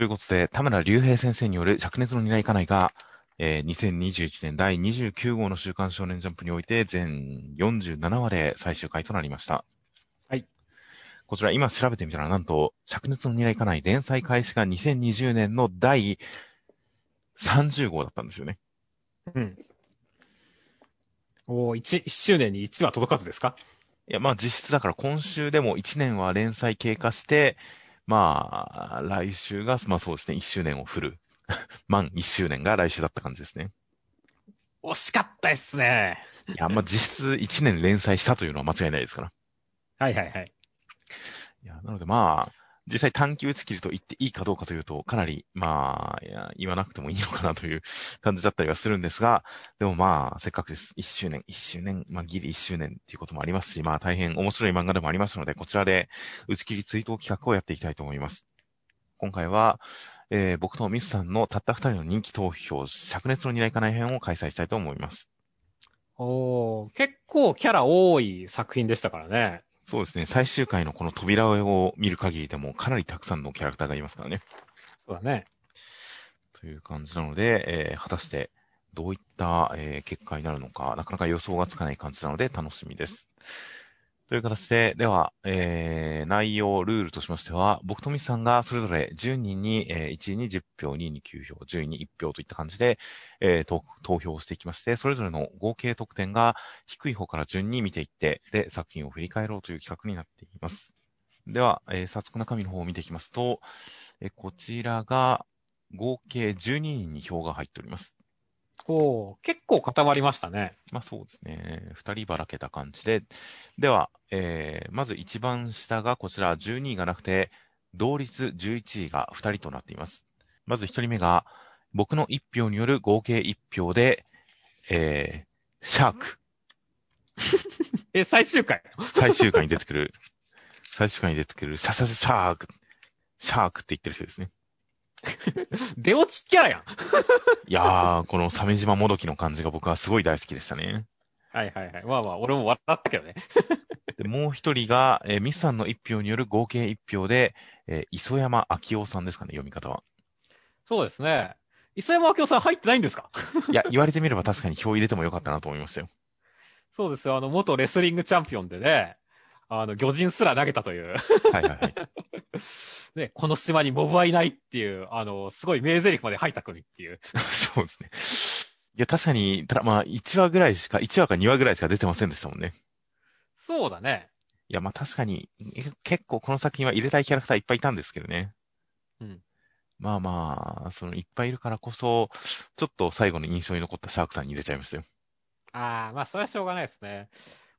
ということで、田村隆平先生による灼熱の担いかないが、えー、2021年第29号の週刊少年ジャンプにおいて全47話で最終回となりました。はい。こちら今調べてみたらなんと、灼熱の担いかない連載開始が2020年の第30号だったんですよね。うん。おー、1、一周年に1は届かずですか？いや、まあ実質だから今週でも1年は連載経過して、まあ、来週が、まあそうですね、1周年を振る。満1周年が来週だった感じですね。惜しかったですね。いや、まあ実質1年連載したというのは間違いないですから。はいはいはい。いや、なのでまあ、実際短期打ち切りと言っていいかどうかというと、かなり、まあ、言わなくてもいいのかなという感じだったりはするんですが、でもまあ、せっかくです。1周年、1周年、まあギリ1周年っていうこともありますし、まあ大変面白い漫画でもありましたので、こちらで打ち切り追悼企画をやっていきたいと思います。今回は、えー僕とミスさんのたった二人の人気投票、灼熱の担いかない編を開催したいと思います。おー、結構キャラ多い作品でしたからね。そうですね、最終回のこの扉を見る限りでもかなりたくさんのキャラクターがいますからね。そうだね。という感じなので、えー果たしてどういった、えー結果になるのか、なかなか予想がつかない感じなので楽しみです。という形で、では、えー内容、ルールとしましては、僕とミスさんがそれぞれ10人に、えー1位に10票、2位に9票、10位に1票といった感じで、えー投票していきまして、それぞれの合計得点が低い方から順に見ていって、で、作品を振り返ろうという企画になっています。では、えー早速中身の方を見ていきますと、えーこちらが、合計12人に票が入っております。おー、結構固まりましたね。まあそうですね。二人ばらけた感じで。では、えー、まず一番下がこちら12位がなくて、同率11位が2人となっています。まず1人目が、僕の1票による合計1票で、えー、シャーク。え、最終回？最終回に出てくる、最終回に出てくる、シャシャシャシャーク。シャークって言ってる人ですね。出落ちキャラやん。いやー、この鮫島もどきの感じが僕はすごい大好きでしたね。はいはいはい。まあまあ、俺も笑ったけどね。で、もう一人が、えーミスさんの1票による合計1票で、えー磯山明夫さんですかね、読み方は。そうですね。磯山明夫さん入ってないんですか？いや、言われてみれば確かに票入れてもよかったなと思いましたよ。そうですよ。あの、元レスリングチャンピオンでね、あの、魚人すら投げたという。はいはいはい。ね、この島にモブはいないっていう、あの、すごい名台詞まで入った国っていう。そうですね。いや、確かに、ただまあ、1話ぐらいしか、1話か2話ぐらいしか出てませんでしたもんね。そうだね。いや、まあ確かに、え結構この作品は入れたいキャラクターいっぱいいたんですけどね。うん。まあまあ、そのいっぱいいるからこそ、ちょっと最後の印象に残ったシャークさんに入れちゃいましたよ。ああ、まあ、それはしょうがないですね。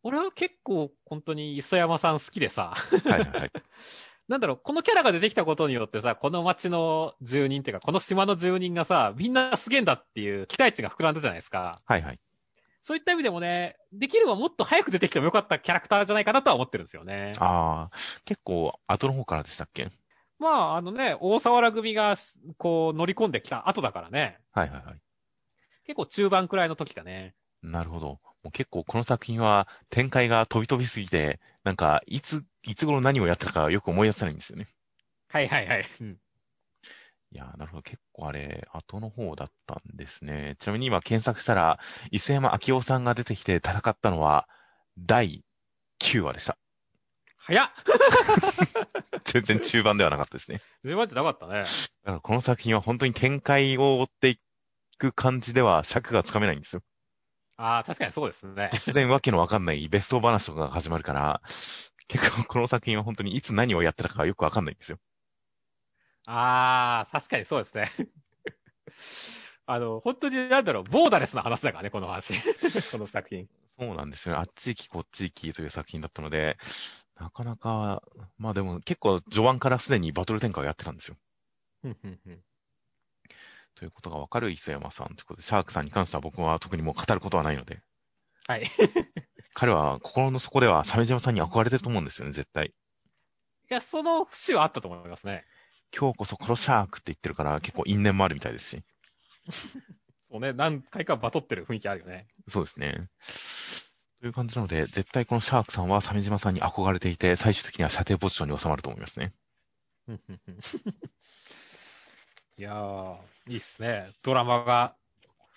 俺は結構、本当に磯山さん好きでさ、はいはいはい。なんだろう、このキャラが出てきたことによってさ、この町の住人っていうか、この島の住人がさ、みんなすげえんだっていう期待値が膨らんだじゃないですか。はいはい。そういった意味でもね、できればもっと早く出てきてもよかったキャラクターじゃないかなとは思ってるんですよね。ああ、結構後の方からでしたっけ？まあ、あのね、大沢原組が、こう、乗り込んできた後だからね。はいはいはい。結構中盤くらいの時だね。なるほど。もう結構この作品は展開が飛び飛びすぎて、なんか、いつ、いつ頃何をやったかよく思い出せないんですよね。はいはいはい。うん。いやー、なるほど。結構あれ、後の方だったんですね。ちなみに今検索したら、磯山明夫さんが出てきて戦ったのは、第9話でした。早っ 全然中盤ではなかったですね。順番ってなかったね。だからこの作品は本当に展開を追っていく感じでは尺がつかめないんですよ。ああ、確かにそうですね。突然わけのわかんないベスト話とかが始まるから、結構この作品は本当にいつ何をやってたかよくわかんないんですよ。ああ、確かにそうですね。あの、本当になんだろう、ボーダレスな話だからね、この話。この作品。そうなんですよね。あっち行きこっち行きという作品だったので、なかなか、まあでも結構序盤からすでにバトル展開をやってたんですよ。ということがわかる磯山さんということで、シャークさんに関しては僕は特にもう語ることはないので、はい。い 彼は心の底では鮫島さんに憧れてると思うんですよね、絶対。や、その節はあったと思いますね。今日こそ殺シャークって言ってるから結構因縁もあるみたいですし。そうね、何回かバトってる雰囲気あるよね。そうですね。という感じなので、絶対このシャークさんは鮫島さんに憧れていて、最終的には射程ポジションに収まると思いますね。いやー、いいっすね。ドラマが。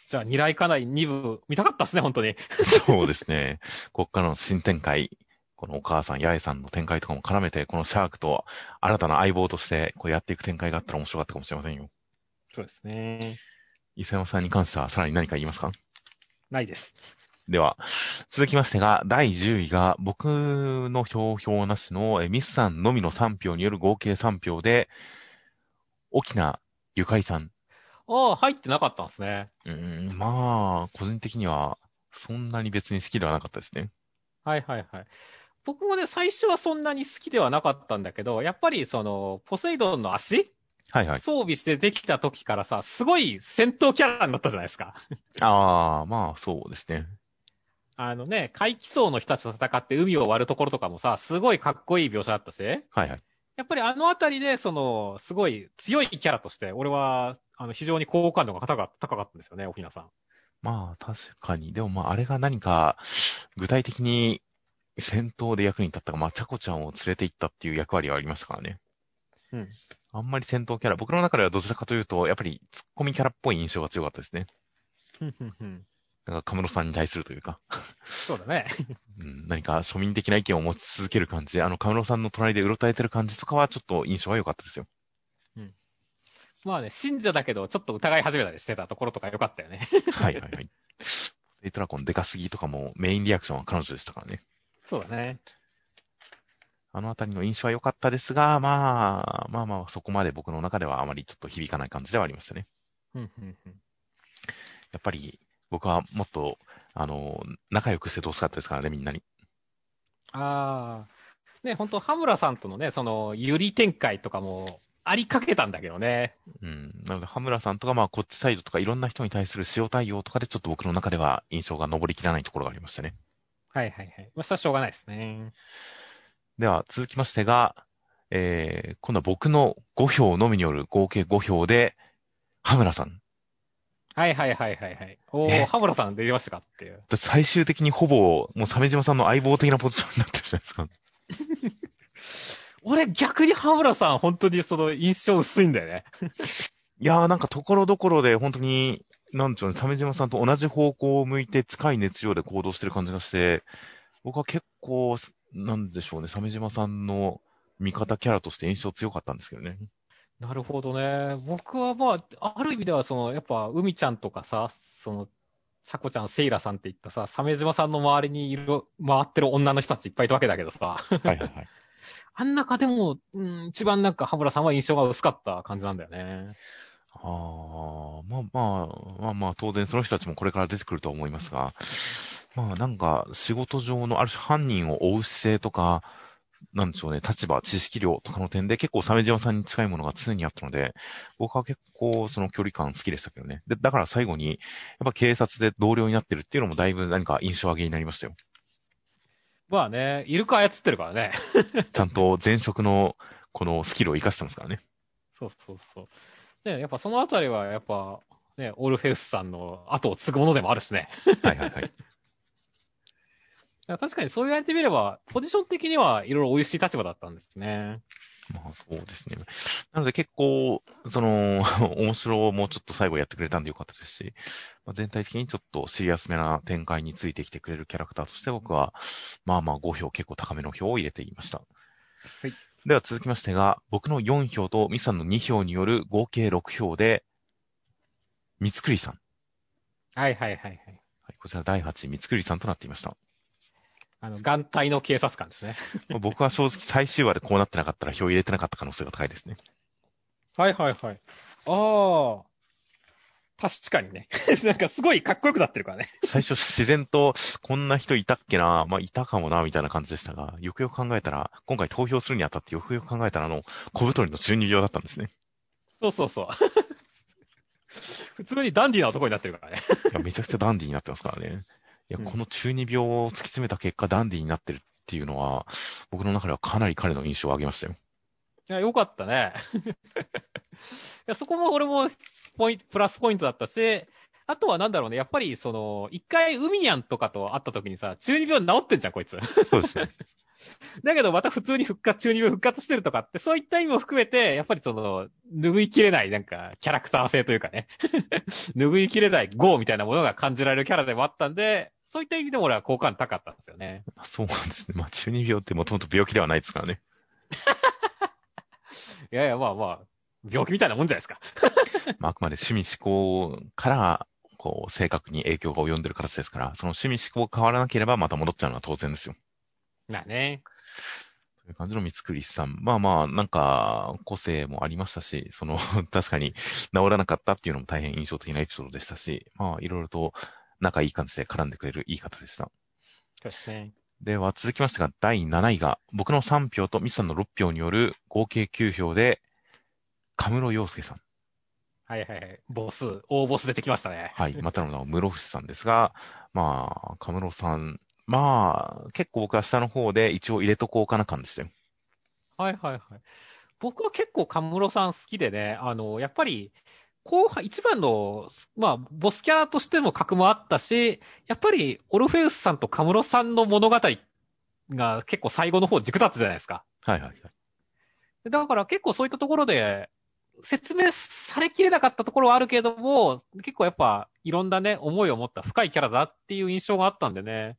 じゃあ、二来家内2部、見たかったっすね、本当に。そうですね。こっからの新展開、このお母さん、八重さんの展開とかも絡めて、このシャークと新たな相棒として、こうやっていく展開があったら面白かったかもしれませんよ。そうですね。伊勢山さんに関してはさらに何か言いますか？ないです。では、続きましてが、第10位が、僕の票票なしの、えミスさんのみの3票による合計3票で、沖縄ゆかりさん。ああ、入ってなかったんですね。うーん、まあ、個人的には、そんなに別に好きではなかったですね。はいはいはい。僕もね、最初はそんなに好きではなかったんだけど、やっぱりその、ポセイドンの足はいはい。装備してできた時からさ、すごい戦闘キャラになったじゃないですか。ああ、まあ、そうですね。あのね、怪奇層の人たちと戦って海を割るところとかもさ、すごいかっこいい描写だったし、はいはい。やっぱりあのあたりで、その、すごい強いキャラとして、俺は、あの、非常に好感度が高か高かったんですよね、沖縄さん。まあ、確かに。でもまあ、あれが何か、具体的に戦闘で役に立ったか、まあ、チャコちゃんを連れて行ったっていう役割はありましたからね。うん。あんまり戦闘キャラ、僕の中ではどちらかというと、やっぱりツッコミキャラっぽい印象が強かったですね。ふんふんふんだから、カムロさんに対するというか、そうだね。うん、何か庶民的な意見を持ち続ける感じ、あの、カムロさんの隣でうろたえてる感じとかは、ちょっと印象は良かったですよ。まあね、信者だけど、ちょっと疑い始めたりしてたところとか良かったよね。はいはいはい。セイトラコンでかすぎとかもメインリアクションは彼女でしたからね。そうだね。あのあたりの印象は良かったですが、まあ、まあまあ、そこまで僕の中ではあまりちょっと響かない感じではありましたね。うんうんうん。やっぱり、僕はもっと、あの、仲良くしててほしかったですからね、みんなに。ああ。ね、本当羽村さんとのね、その、ゆり展開とかも、ありかけたんだけどね。うん。なので、羽村さんとか、まあ、こっちサイドとか、いろんな人に対する塩対応とかで、ちょっと僕の中では印象が上りきらないところがありましたね。はいはいはい。まあ、それはしょうがないですね。では、続きましてが、えー、今度は僕の5票のみによる合計5票で、羽村さん。はいはいはいはいはい。おえー、羽村さん出ましたかっていう。だ最終的にほぼ、もう鮫島さんの相棒的なポジションになってるじゃないですか。俺逆に羽村さん本当にその印象薄いんだよね。いやーなんかところどころで本当に、なんでしょうね、鮫島さんと同じ方向を向いて近い熱量で行動してる感じがして、僕は結構、なんでしょうね、鮫島さんの味方キャラとして印象強かったんですけどね。なるほどね。僕はまあ、ある意味ではその、やっぱ海ちゃんとかさ、その、ちゃこちゃん、セイラさんって言ったさ、鮫島さんの周りにいる、回ってる女の人たちいっぱいいたわけだけどさ、はいはいはい。あん中でも、うん、一番なんか羽村さんは印象が薄かった感じなんだよね。ああ、まあまあ、まあまあ、当然その人たちもこれから出てくるとは思いますが、まあなんか仕事上のある種犯人を追う姿勢とか、なんでしょうね、立場、知識量とかの点で結構鮫島さんに近いものが常にあったので、僕は結構その距離感好きでしたけどね。で、だから最後に、やっぱ警察で同僚になってるっていうのもだいぶ何か印象上げになりましたよ。まあね、イルカ操ってるからね。ちゃんと前職のこのスキルを活かしてますからね。そうそうそう。ね、やっぱそのあたりは、やっぱ、ね、オールフェウスさんの後を継ぐものでもあるしね。はいはいはい。確かにそう言われてみれば、ポジション的にはいろいろ美味しい立場だったんですね。まあそうですね。なので結構、その、面白をもうちょっと最後やってくれたんでよかったですし、まあ、全体的にちょっとシリアスめな展開についてきてくれるキャラクターとして僕は、まあまあ5票結構高めの票を入れていました。はい。では続きましてが、僕の4票とミさんの2票による合計6票で、三つくりさん。はいはいはいはい。はい、こちら第8位、三つくりさんとなっていました。あの、眼帯の警察官ですね。ま あ僕は正直最終話でこうなってなかったら票入れてなかった可能性が高いですね。はいはいはい。ああ。確かにね。なんかすごいかっこよくなってるからね。最初自然と、こんな人いたっけなまあ、いたかもなみたいな感じでしたが、よくよく考えたら、今回投票するにあたってよくよく考えたら、あの、小太りの中二病だったんですね。そうそうそう。普通にダンディーな男になってるからね。いやめちゃくちゃダンディーになってますからね。いや、うんこの中二病を突き詰めた結果、ダンディーになってるっていうのは、僕の中ではかなり彼の印象を上げましたよ。いや、よかったね。いや、そこも俺もポイント、プラスポイントだったし、あとはなんだろうね、やっぱりその、一回海にゃんとかと会った時にさ、中二病治ってんじゃん、こいつ。そうですね。だけどまた普通に復活、中二病復活してるとかって、そういった意味も含めて、やっぱりその、拭いきれないなんか、キャラクター性というかね。拭いきれないゴーみたいなものが感じられるキャラでもあったんで、そういった意味でも俺は好感高かったんですよね。そうなんですね。まあ、中二病ってもともと病気ではないですからね。いやいや、まあまあ、病気みたいなもんじゃないですか。まあ、あくまで趣味思考から、こう、性格に影響が及んでる形ですから、その趣味思考が変わらなければまた戻っちゃうのは当然ですよ。まあね。という感じの三つくりさん。まあまあ、なんか、個性もありましたし、その、確かに治らなかったっていうのも大変印象的なエピソードでしたし、まあ、いろいろと仲いい感じで絡んでくれるいい方でした。そうですね。では、続きましてが、第7位が、僕の3票とミスさんの6票による合計9票で、カムロ洋介さん。はいはいはい。ボス、大ボス出てきましたね。はい。またの名を室伏さんですが、まあ、カムロさん、まあ、結構僕は下の方で一応入れとこうかな感でしたよ。はいはいはい。僕は結構カムロさん好きでね、あの、やっぱり、後半、一番の、まあ、ボスキャラとしての格もあったし、やっぱり、オルフェウスさんとカムロさんの物語が結構最後の方軸立つじゃないですか。はいはいはい。だから結構そういったところで、説明されきれなかったところはあるけれども、結構やっぱ、いろんなね、思いを持った深いキャラだっていう印象があったんでね。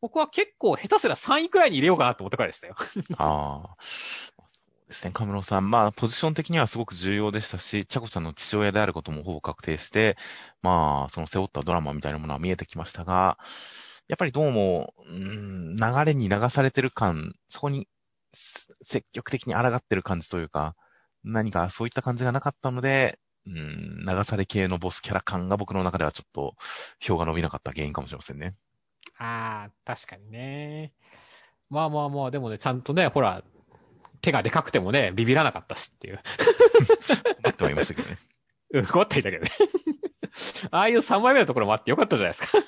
僕は結構下手すら3位くらいに入れようかなと思ったからでしたよ。ああ。ですね、カムロさん。まあ、ポジション的にはすごく重要でしたし、チャコちゃんの父親であることもほぼ確定して、まあ、その背負ったドラマみたいなものは見えてきましたが、やっぱりどうも、うん、流れに流されてる感、そこに積極的に抗ってる感じというか、何かそういった感じがなかったので、うん、流され系のボスキャラ感が僕の中ではちょっと票が伸びなかった原因かもしれませんね。ああ、確かにね。まあまあまあ、でもね、ちゃんとね、ほら、手がでかくてもね、ビビらなかったしっていう。思ってはいましたけどね。うん、困っていたけどね。ああいう3枚目のところもあってよかったじゃないですか。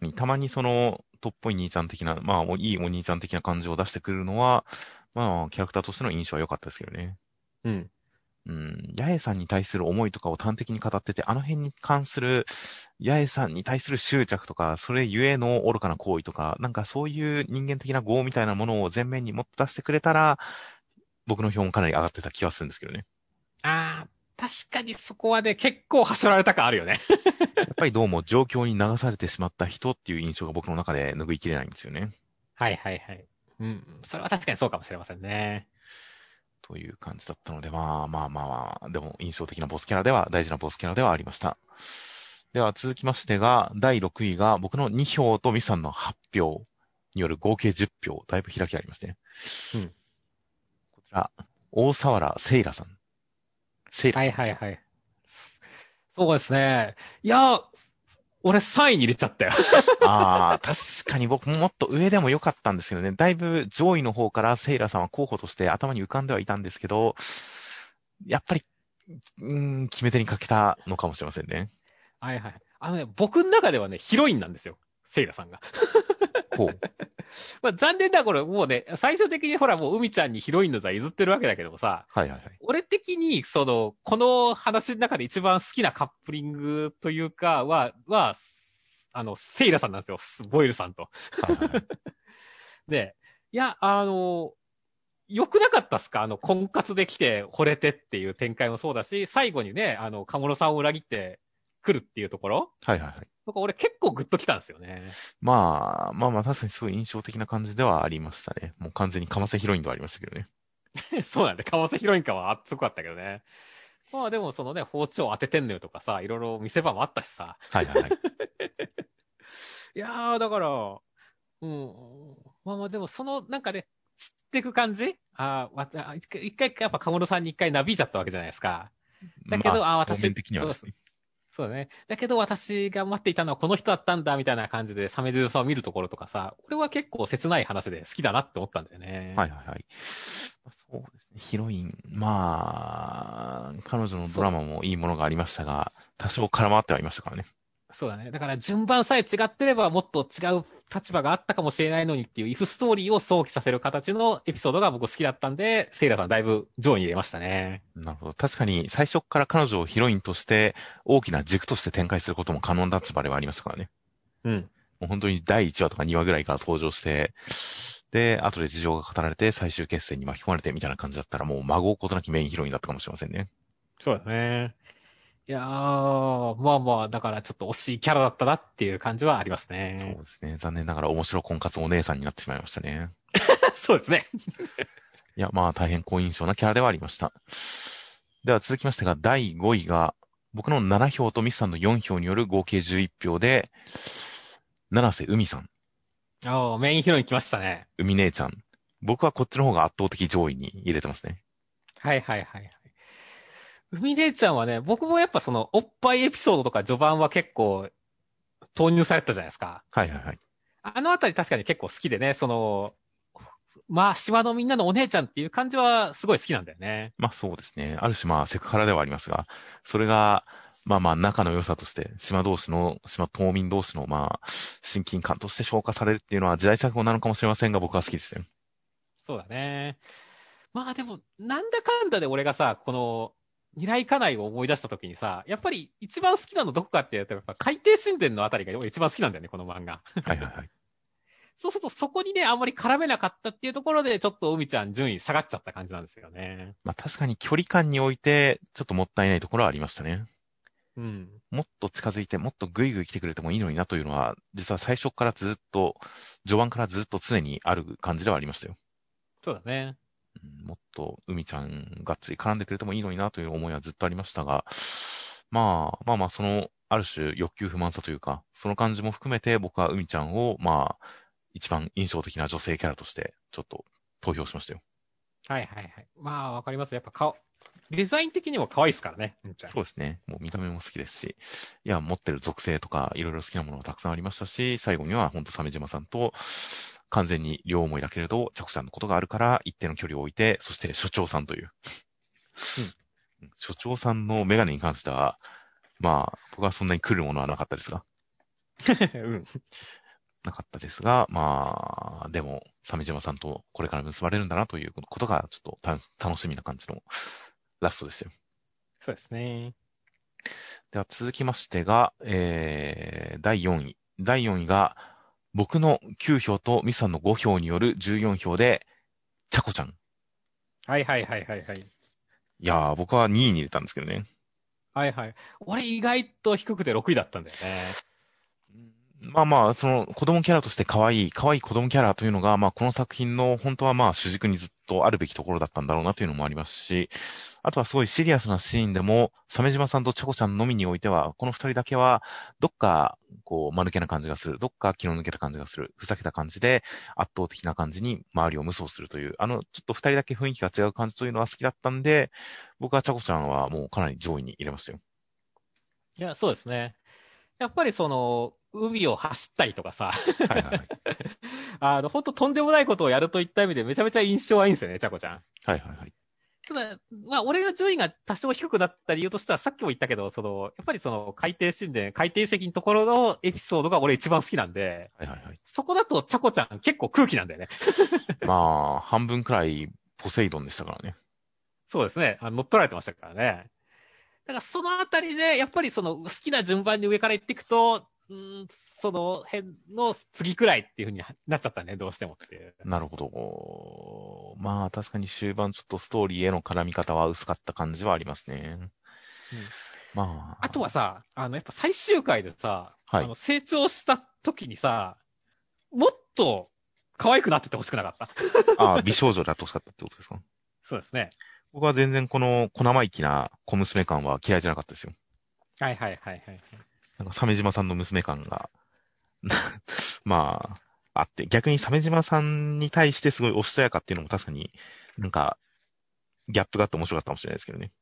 にたまにその、とっぽい兄ちゃん的な、まあ、おいいお兄ちゃん的な感じを出してくるのは、まあ、キャラクターとしての印象は良かったですけどね。うん。うん、八重さんに対する思いとかを端的に語ってて、あの辺に関する、八重さんに対する執着とか、それゆえの愚かな行為とか、なんかそういう人間的な業みたいなものを前面にもっと出してくれたら、僕の票もかなり上がってた気はするんですけどね。ああ、確かにそこはね、結構走られた感あるよね。やっぱりどうも状況に流されてしまった人っていう印象が僕の中で拭いきれないんですよね。はいはいはい。うん。それは確かにそうかもしれませんね。という感じだったので、まあまあまあ、でも印象的なボスキャラでは、大事なボスキャラではありました。では続きましてが、第6位が僕の2票とミスさんの8票による合計10票、だいぶ開きがありましてね。うん。こちら、大沢原セイラさん。セイラさん。はいはいはい。そうですね。いや、俺3位に入れちゃったよ。ああ、確かに僕ももっと上でも良かったんですけどね。だいぶ上位の方からセイラさんは候補として頭に浮かんではいたんですけど、やっぱり、うーん、決め手にかけたのかもしれませんね。はいはい。あのね、僕の中ではね、ヒロインなんですよ。セイラさんが。ほう。まあ残念なこれ、もうね、最終的にほらもう海ちゃんにヒロインの座譲ってるわけだけどもさ、はいはいはい。俺的に、その、この話の中で一番好きなカップリングというかは、は、あの、セイラさんなんですよ。ボイルさんと。はいはいはい。で、いや、あの、良くなかったっすか？あの、婚活で来て惚れてっていう展開もそうだし、最後にね、あの、カモロさんを裏切って来るっていうところ？はいはいはい。とか俺結構グッと来たんですよね。まあ、まあまあ確かにすごい印象的な感じではありましたね。もう完全にかませヒロインではありましたけどね。そうなんで、カモセヒロイン感は熱くかったけどね。まあでもそのね、包丁当ててんのよとかさ、いろいろ見せ場もあったしさ。はいはいはい。いやー、だから、うん。まあまあでもその、なんかね、知っていく感じ？ああ一回、一回やっぱカモロさんに一回なびいちゃったわけじゃないですか。だけどまあ私表面的にはですね。そうだね。だけど私が待っていたのはこの人だったんだ、みたいな感じで、サメズさを見るところとかさ、これは結構切ない話で好きだなって思ったんだよね。はいはいはい。そうですね。ヒロイン、まあ、彼女のドラマもいいものがありましたが、多少絡まってはいましたからね。そうだね。だから順番さえ違ってればもっと違う立場があったかもしれないのにっていう、イフストーリーを想起させる形のエピソードが僕好きだったんで、セイラさんだいぶ上位に入れましたね。なるほど。確かに最初から彼女をヒロインとして大きな軸として展開することも可能な立場ではありましたからね。うん。もう本当に第1話とか2話ぐらいから登場して、で、後で事情が語られて最終決戦に巻き込まれてみたいな感じだったらもう孫うことなきメインヒロインだったかもしれませんね。そうだね。いやー、まあまあ、だからちょっと惜しいキャラだったなっていう感じはありますそうね。ですね。残念ながら面白婚活お姉さんになってしまいましたね。そうですね。いや、まあ大変好印象なキャラではありました。では続きましてが、第5位が、僕の7票とミスさんの4票による合計11票で、七瀬海さん、ああ、メインヒロイン来ましたね。海姉ちゃん。僕はこっちの方が圧倒的上位に入れてますね。はいはいはいはい。海姉ちゃんはね、僕もやっぱその、おっぱいエピソードとか序盤は結構、投入されてたじゃないですか。はいはいはい。あのあたり確かに結構好きでね、その、まあ、島のみんなのお姉ちゃんっていう感じはすごい好きなんだよね。まあそうですね。ある種まあセクハラではありますが、それが、まあまあ仲の良さとして、島同士の、島島民同士のまあ、親近感として消化されるっていうのは時代錯誤なのかもしれませんが、僕は好きですよ。そうだね。まあでも、なんだかんだで俺がさ、この、未来家内を思い出した時にさ、やっぱり一番好きなのどこかって言うと、やっぱ海底神殿のあたりが俺一番好きなんだよね、この漫画。はいはいはい。そうするとそこにね、あんまり絡めなかったっていうところで、ちょっと海ちゃん順位下がっちゃった感じなんですよね。まあ確かに距離感において、ちょっともったいないところはありましたね。うん。もっと近づいて、もっとグイグイ来てくれてもいいのになというのは、実は最初からずっと、序盤からずっと常にある感じではありましたよ。そうだね。うんもっと海ちゃんがっつり絡んでくれてもいいのになという思いはずっとありましたが、まあ、まあまあ、その、ある種欲求不満さというか、その感じも含めて僕は海ちゃんを、まあ、一番印象的な女性キャラとして、ちょっと投票しましたよ。はいはいはい。まあ、わかります。やっぱ顔、デザイン的にも可愛いですからね。そうですね。もう見た目も好きですし、いや、持ってる属性とか、いろいろ好きなものがたくさんありましたし、最後には本当鮫島さんと、完全に両思いだけれど、ちゃこちゃんのことがあるから、一定の距離を置いて、そして所長さんという。うん所長さんのメガネに関しては、まあ、僕はそんなに来るものはなかったですが、うん。なかったですが、まあ、でも、鮫島さんとこれから結ばれるんだなということが、ちょっとた楽しみな感じのラストでしたよ。そうですね。では続きましてが、えー、第4位。第4位が、僕の9票とミスさんの5票による14票で、ちゃこちゃん。はいはいはいはいはい。いやー、僕は2位に入れたんですけどね。はいはい。俺意外と低くて6位だったんだよね。まあまあ、その子供キャラとして可愛い、可愛い子供キャラというのが、まあこの作品の本当はまあ主軸にずっとあるべきところだったんだろうなというのもありますし、あとはすごいシリアスなシーンでも、鮫島さんとちゃこちゃんのみにおいては、この二人だけは、どっか、こう、間抜けな感じがする。どっか気の抜けた感じがする。ふざけた感じで、圧倒的な感じに周りを無双するという、あの、ちょっと二人だけ雰囲気が違う感じというのは好きだったんで、僕はちゃこちゃんはもうかなり上位に入れましたよ。いや、そうですね。やっぱりその、海を走ったりとかさ、はいはいはい。あの、本当とんでもないことをやるといった意味でめちゃめちゃ印象はいいんですよね、ちゃこちゃん。はいはいはい。ただ、まあ、俺が順位が多少低くなった理由としては、さっきも言ったけど、その、やっぱりその、海底神殿、海底石のところのエピソードが俺一番好きなんで、はいはいはい。そこだとちゃこちゃん結構空気なんだよね。まあ、半分くらいポセイドンでしたからね。そうですね。あの乗っ取られてましたからね。だからそのあたりで、やっぱりその好きな順番に上から行っていくと、うん、その辺の次くらいっていう風になっちゃったね、どうしてもっていう。なるほど。まあ、確かに終盤ちょっとストーリーへの絡み方は薄かった感じはありますね。まあ。あとはさ、あの、やっぱ最終回でさ、はいあの成長した時にさ、もっと可愛くなっててほしくなかった。ああ、美少女であってほしかったってことですか？そうですね。僕は全然この小生意気な小娘感は嫌いじゃなかったですよ。はいはいはいはい。なんか、鮫島さんの娘感が、まあ、あって、逆に鮫島さんに対してすごいおしとやかっていうのも確かになんか、ギャップがあって面白かったかもしれないですけどね。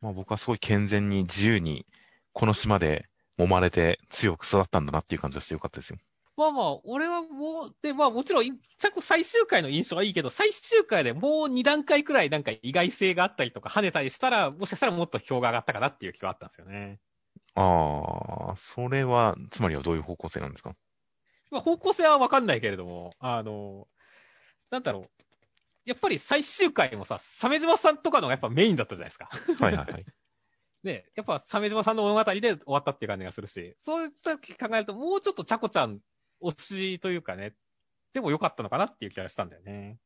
まあ僕はすごい健全に自由に、この島で揉まれて強く育ったんだなっていう感じがしてよかったですよ。まあまあ、俺はもう、で、まあもちろん、ちゃこ最終回の印象はいいけど、最終回でもう2段階くらいなんか意外性があったりとか跳ねたりしたら、もしかしたらもっと票が上がったかなっていう気はあったんですよね。ああ、それは、つまりはどういう方向性なんですか？まあ方向性はわかんないけれども、あの、なんだろう。やっぱり最終回もさ、鮫島さんとかのがやっぱメインだったじゃないですか。はいはいはい。ね、やっぱ鮫島さんの物語で終わったっていう感じがするし、そういった時考えると、もうちょっとちゃこちゃん推しというかね、でも良かったのかなっていう気がしたんだよね。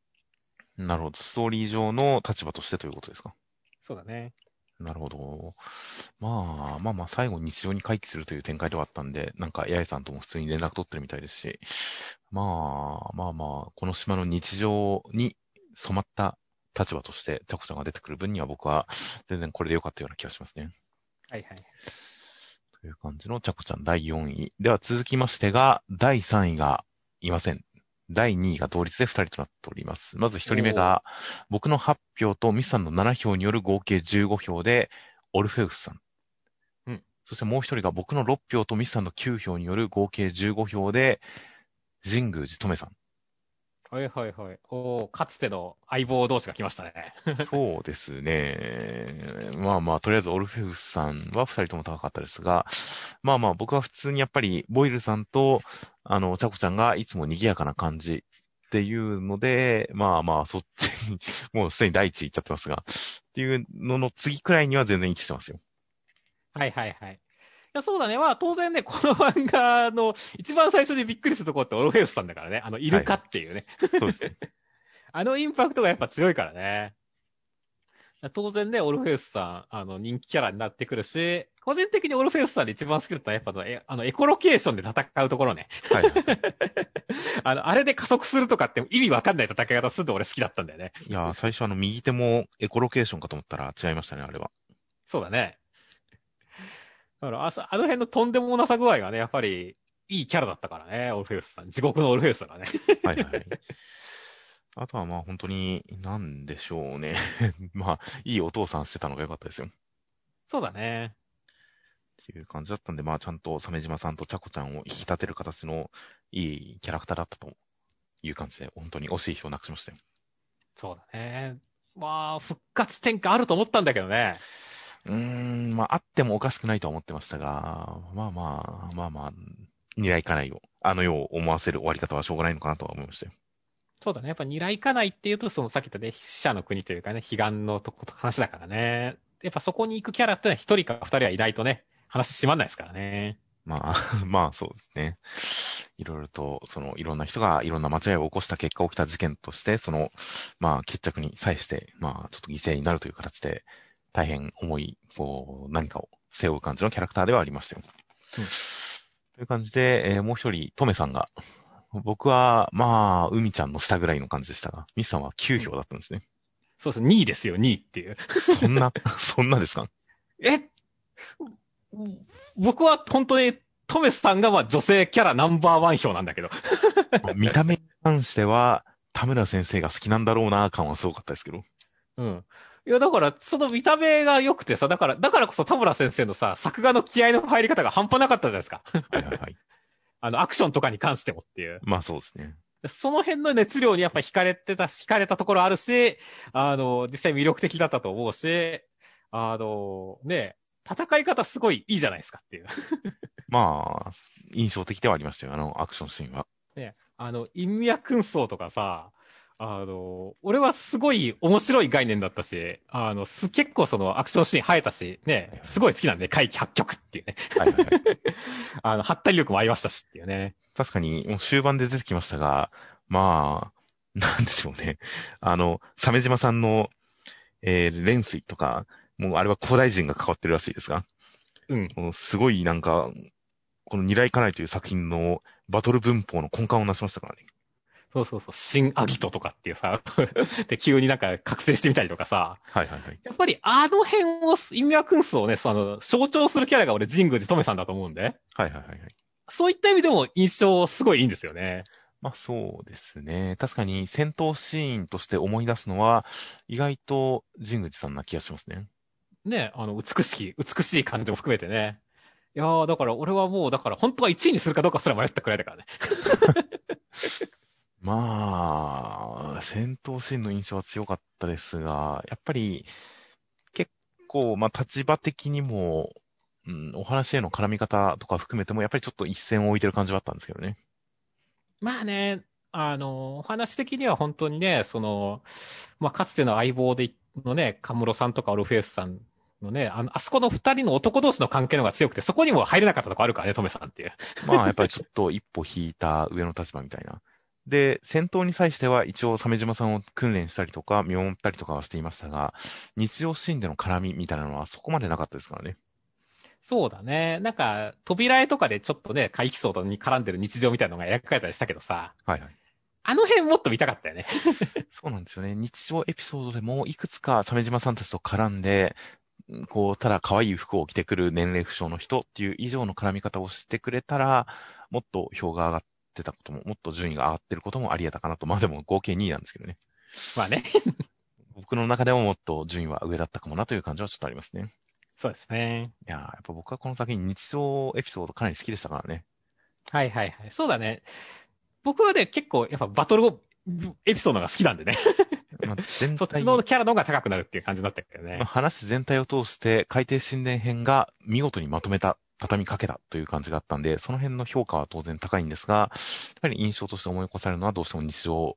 なるほど。ストーリー上の立場としてということですか？そうだね。なるほど。まあ、まあまあ、最後日常に回帰するという展開ではあったんで、なんか、八重さんとも普通に連絡取ってるみたいですし、まあ、まあまあ、この島の日常に染まった立場として、チャコちゃんが出てくる分には僕は全然これで良かったような気がしますね。はいはい。という感じのチャコちゃん第4位。では続きましてが、第3位がいません。第2位が同率で2人となっております。まず1人目が、僕の8票とミスさんの7票による合計15票で、オルフェウスさん。うん。そしてもう1人が僕の6票とミスさんの9票による合計15票で、神宮寺とめさん。はいはいはい。おかつての相棒同士が来ましたね。そうですね。まあまあ、とりあえずオルフェウスさんは二人とも高かったですが、まあまあ僕は普通にやっぱりボイルさんと、あの、チャコちゃんがいつも賑やかな感じっていうので、まあまあそっちに、もうすでに第一位いっちゃってますが、っていうのの次くらいには全然一致してますよ。はいはいはい。や、そうだね。まあ、当然ね、この漫画の一番最初にびっくりするところってオロフェウスさんだからね。あの、イルカっていうね。はい、そうですね。あのインパクトがやっぱ強いからね。当然ね、オルフェウスさん、あの、人気キャラになってくるし、個人的にオルフェウスさんで一番好きだったのはやっぱの、え、あの、エコロケーションで戦うところね。はい。あの、あれで加速するとかって意味わかんない戦い方すると俺好きだったんだよね。いや最初あの、右手もエコロケーションかと思ったら違いましたね、あれは。そうだね。だからあ、あの辺のとんでもなさ具合がね、やっぱり、いいキャラだったからね、オルフェウスさん。地獄のオルフェウスだね。はいはい。あとはまあ本当に、なんでしょうね。まあ、いいお父さんしてたのが良かったですよ。そうだね。っていう感じだったんで、まあちゃんと鮫島さんとちゃこちゃんを引き立てる形のいいキャラクターだったという感じで、本当に惜しい人をなくしましたよ。そうだね。まあ、復活転換あると思ったんだけどね。うん、まあ、あってもおかしくないと思ってましたが、まあまあ、まあまあ、狙いかないを、あの世を思わせる終わり方はしょうがないのかなとは思いましたよ。そうだね。やっぱ狙いかないっていうと、そのさっき言ったね、死者の国というかね、悲願のとこと話だからね。やっぱそこに行くキャラってのは一人か二人はいないとね、話閉まんないですからね。まあ、まあそうですね。いろいろと、その、いろんな人がいろんな間違いを起こした結果起きた事件として、その、まあ決着に際して、まあちょっと犠牲になるという形で、大変重い、こう、何かを背負う感じのキャラクターではありましたよ。うん、という感じで、えー、もう一人、トメさんが、僕は、まあ、海ちゃんの下ぐらいの感じでしたが、ミスさんは9票だったんですね。そうそう、2位ですよ、2位っていう。そんな、そんなですか？え？僕は本当に、トメスさんがまあ女性キャラナンバーワン票なんだけど。見た目に関しては、田村先生が好きなんだろうな感はすごかったですけど。うん。いや、だから、その見た目が良くてさ、だから、だからこそ田村先生のさ、作画の気合の入り方が半端なかったじゃないですか。はいはいはい。あの、アクションとかに関してもっていう。まあそうですね。その辺の熱量にやっぱ惹かれてた、惹かれたところあるし、あの、実際魅力的だったと思うし、あの、ね、戦い方すごいいいじゃないですかっていう。まあ、印象的ではありましたよ、あの、アクションシーンは。ね、あの、陰脈紛争とかさ、あの、俺はすごい面白い概念だったし、あの、す、結構そのアクションシーン生えたし、ね、すごい好きなんで、回帰8曲っていうね。はいはい、はい、あの、ハったり力も合いましたしっていうね。確かに、もう終盤で出てきましたが、まあ、なんでしょうね。あの、鮫島さんの、えー、連水とか、もうあれは古代人が関わってるらしいですが、うん。すごいなんか、この二来かないという作品のバトル文法の根幹をなしましたからね。そうそうそう、新アギトとかっていうさ、で、急になんか覚醒してみたりとかさ。はいはいはい。やっぱりあの辺を、意味は君層をね、その、象徴するキャラが俺、神宮寺トメさんだと思うんで。はいはいはいはい。そういった意味でも印象すごいいいんですよね。まあそうですね。確かに戦闘シーンとして思い出すのは、意外と神宮寺さんな気がしますね。ね、あの、美しい、美しい感じも含めてね。いやー、だから俺はもう、だから本当は1位にするかどうかすら迷ったくらいだからね。まあ、戦闘シーンの印象は強かったですが、やっぱり、結構、まあ、立場的にも、うん、お話への絡み方とか含めても、やっぱりちょっと一線を置いてる感じはあったんですけどね。まあね、あの、お話的には本当にね、その、まあ、かつての相棒で、のね、カムロさんとかオルフェウスさんのね、あの、あそこの二人の男同士の関係の方が強くて、そこにも入れなかったとこあるからね、トメさんっていう。まあ、やっぱりちょっと一歩引いた上の立場みたいな。で、戦闘に際しては一応鮫島さんを訓練したりとか見守ったりとかはしていましたが、日常シーンでの絡みみたいなのはそこまでなかったですからね。そうだね。なんか、扉絵とかでちょっとね、回帰層に絡んでる日常みたいなのが描かれたりしたけどさ、はいはい。あの辺もっと見たかったよね。そうなんですよね。日常エピソードでもいくつか鮫島さんたちと絡んで、こう、ただ可愛い服を着てくる年齢不詳の人っていう以上の絡み方をしてくれたら、もっと票が上がってたことも、もっと順位が上がってることもあり得たかなと。まあでも合計2位なんですけどね。まあね。僕の中でももっと順位は上だったかもなという感じはちょっとありますね。そうですね。いやーやっぱ僕はこの先日常エピソードかなり好きでしたからね。はいはいはい。そうだね。僕はね、結構やっぱバトルエピソードが好きなんでね。まあ、全 そっ体ちのキャラの方が高くなるっていう感じだったけどねまあ。話全体を通して海底神殿編が見事にまとめた、畳みかけたという感じがあったんで、その辺の評価は当然高いんですが、やっぱり印象として思い起こされるのはどうしても日常、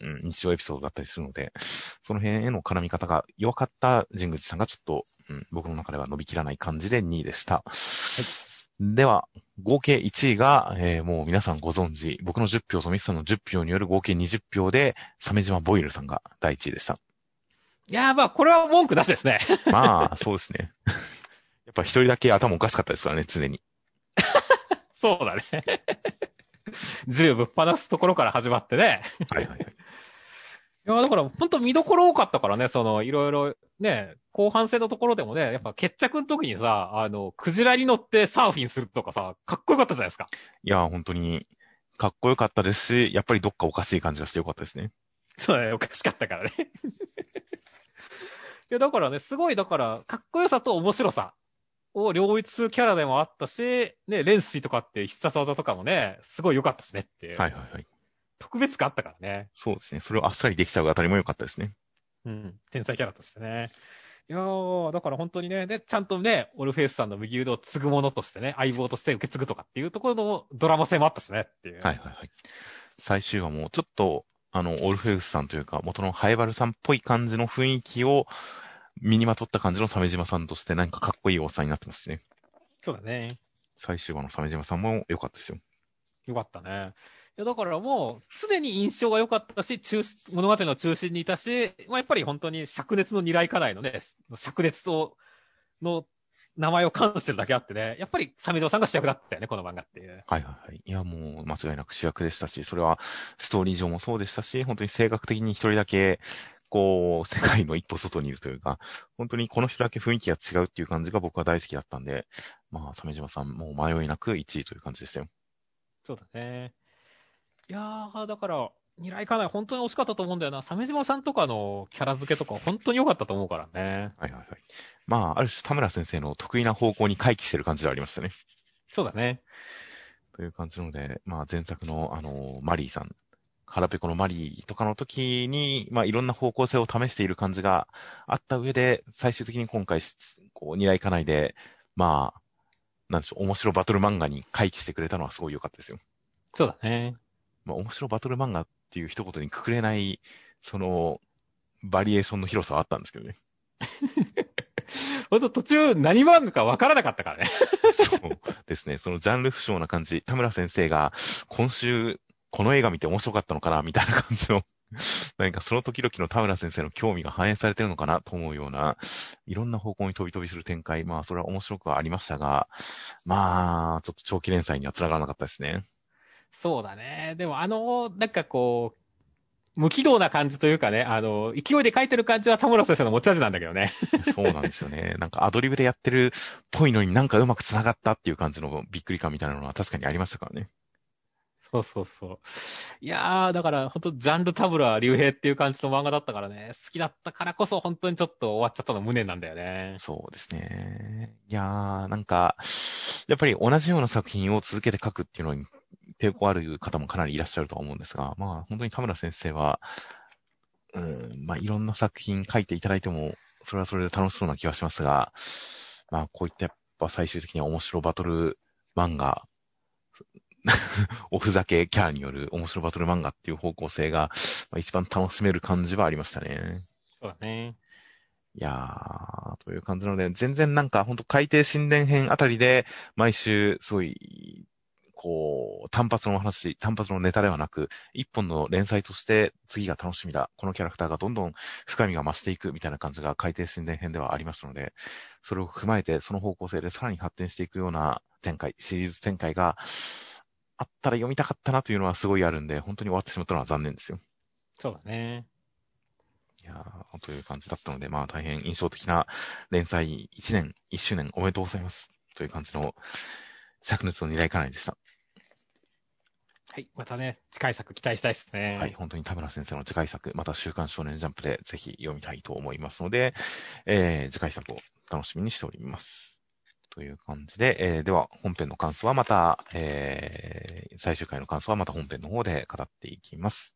うん、日常エピソードだったりするので、その辺への絡み方が弱かった神口さんがちょっと、うん、僕の中では伸びきらない感じで2位でした。では、合計1位が、えーもう皆さんご存知、僕の10票とミスさんの10票による合計20票で、鮫島ボイルさんが第1位でした。いやーまあ、これは文句なしですね。まあ、そうですね。やっぱ一人だけ頭おかしかったですからね、常に。そうだね。銃ぶっ放すところから始まってね。はいはいはい。いや、だから、本当見どころ多かったからね、その、いろいろ、ね、後半戦のところでもね、やっぱ決着の時にさ、あの、クジラに乗ってサーフィンするとかさ、かっこよかったじゃないですか。いや、本当に、かっこよかったですし、やっぱりどっかおかしい感じがしてよかったですね。そうだね、おかしかったからね。いや、だからね、すごい、だから、かっこよさと面白さを両立するキャラでもあったし、ね、レンスイとかって必殺技とかもね、すごい良かったしねっていう。はいはいはい。特別感あったからね。そうですね。それをあっさりできちゃうあたりも良かったですね。うん。天才キャラとしてね。いやー、だから本当にね、で、ちゃんとね、オルフェイスさんの右腕を継ぐものとしてね、相棒として受け継ぐとかっていうところのドラマ性もあったしねっていう。はいはいはい。最終話もちょっと、あの、オルフェウスさんというか、元のハエバルさんっぽい感じの雰囲気を身にまとった感じの鮫島さんとしてなんかかっこいいおっさんになってますしね。そうだね。最終話の鮫島さんも良かったですよ。よかったね。いや、だからもう、常に印象が良かったし、中心、物語の中心にいたし、まあ、やっぱり本当に灼熱の二来家内のね、灼熱と、の名前を冠してるだけあってね、やっぱり鮫島さんが主役だったよね、この漫画っていう。はいはいはい。いや、もう間違いなく主役でしたし、それはストーリー上もそうでしたし、本当に性格的に一人だけ、こう、世界の一歩外にいるというか、本当にこの人だけ雰囲気が違うっていう感じが僕は大好きだったんで、まあ、鮫島さんもう迷いなく1位という感じでしたよ。そうだね。いやー、だから、二来家内本当に惜しかったと思うんだよな。鮫島さんとかのキャラ付けとか本当に良かったと思うからね。はいはいはい。まあ、ある種田村先生の得意な方向に回帰してる感じではありましたね。そうだね。という感じなので、まあ前作のあの、マリーさん、腹ペコのマリーとかの時に、まあいろんな方向性を試している感じがあった上で、最終的に今回、こう、二来家内で、まあ、なんでしょう、面白バトル漫画に回帰してくれたのはすごい良かったですよ。そうだね。まあ面白バトル漫画っていう一言にくくれない、その、バリエーションの広さはあったんですけどね。ほんと途中何漫画か分からなかったからね。そうですね。そのジャンル不詳な感じ。田村先生が今週この映画見て面白かったのかなみたいな感じの、何かその時々の田村先生の興味が反映されてるのかなと思うような、いろんな方向に飛び飛びする展開。まあそれは面白くはありましたが、まあ、ちょっと長期連載には繋がらなかったですね。そうだね。でもあの、なんかこう、無軌道な感じというかね、あの、勢いで書いてる感じは田村先生の持ち味なんだけどね。そうなんですよね。なんかアドリブでやってるっぽいのになんかうまく繋がったっていう感じのびっくり感みたいなのは確かにありましたからね。そうそうそう。いやー、だから本当ジャンル田村竜兵っていう感じの漫画だったからね、好きだったからこそ本当にちょっと終わっちゃったの無念なんだよね。そうですね。いやー、なんか、やっぱり同じような作品を続けて書くっていうのに抵抗ある方もかなりいらっしゃると思うんですが、まあ本当に田村先生は、うん、まあいろんな作品書いていただいても、それはそれで楽しそうな気はしますが、まあこういったやっぱ最終的には面白バトル漫画、おふざけキャラによる面白バトル漫画っていう方向性が、まあ、一番楽しめる感じはありましたね。そうだね。いやー、あという感じなので、全然なんか、本当海底神殿編あたりで、毎週、すごい、こう、単発の話、単発のネタではなく、一本の連載として次が楽しみだ。このキャラクターがどんどん深みが増していくみたいな感じが海底神殿編ではありますので、それを踏まえてその方向性でさらに発展していくような展開、シリーズ展開があったら読みたかったなというのはすごいあるんで、本当に終わってしまったのは残念ですよ。そうだね。いやーという感じだったので、まあ大変印象的な連載1年、1周年おめでとうございます。という感じの灼熱の二大家内でした。はい。またね、次回作期待したいですね。はい、本当に田村先生の次回作、また週刊少年ジャンプでぜひ読みたいと思いますので、えー、次回作を楽しみにしております。という感じで、えー、では本編の感想はまた、えー、最終回の感想はまた本編の方で語っていきます。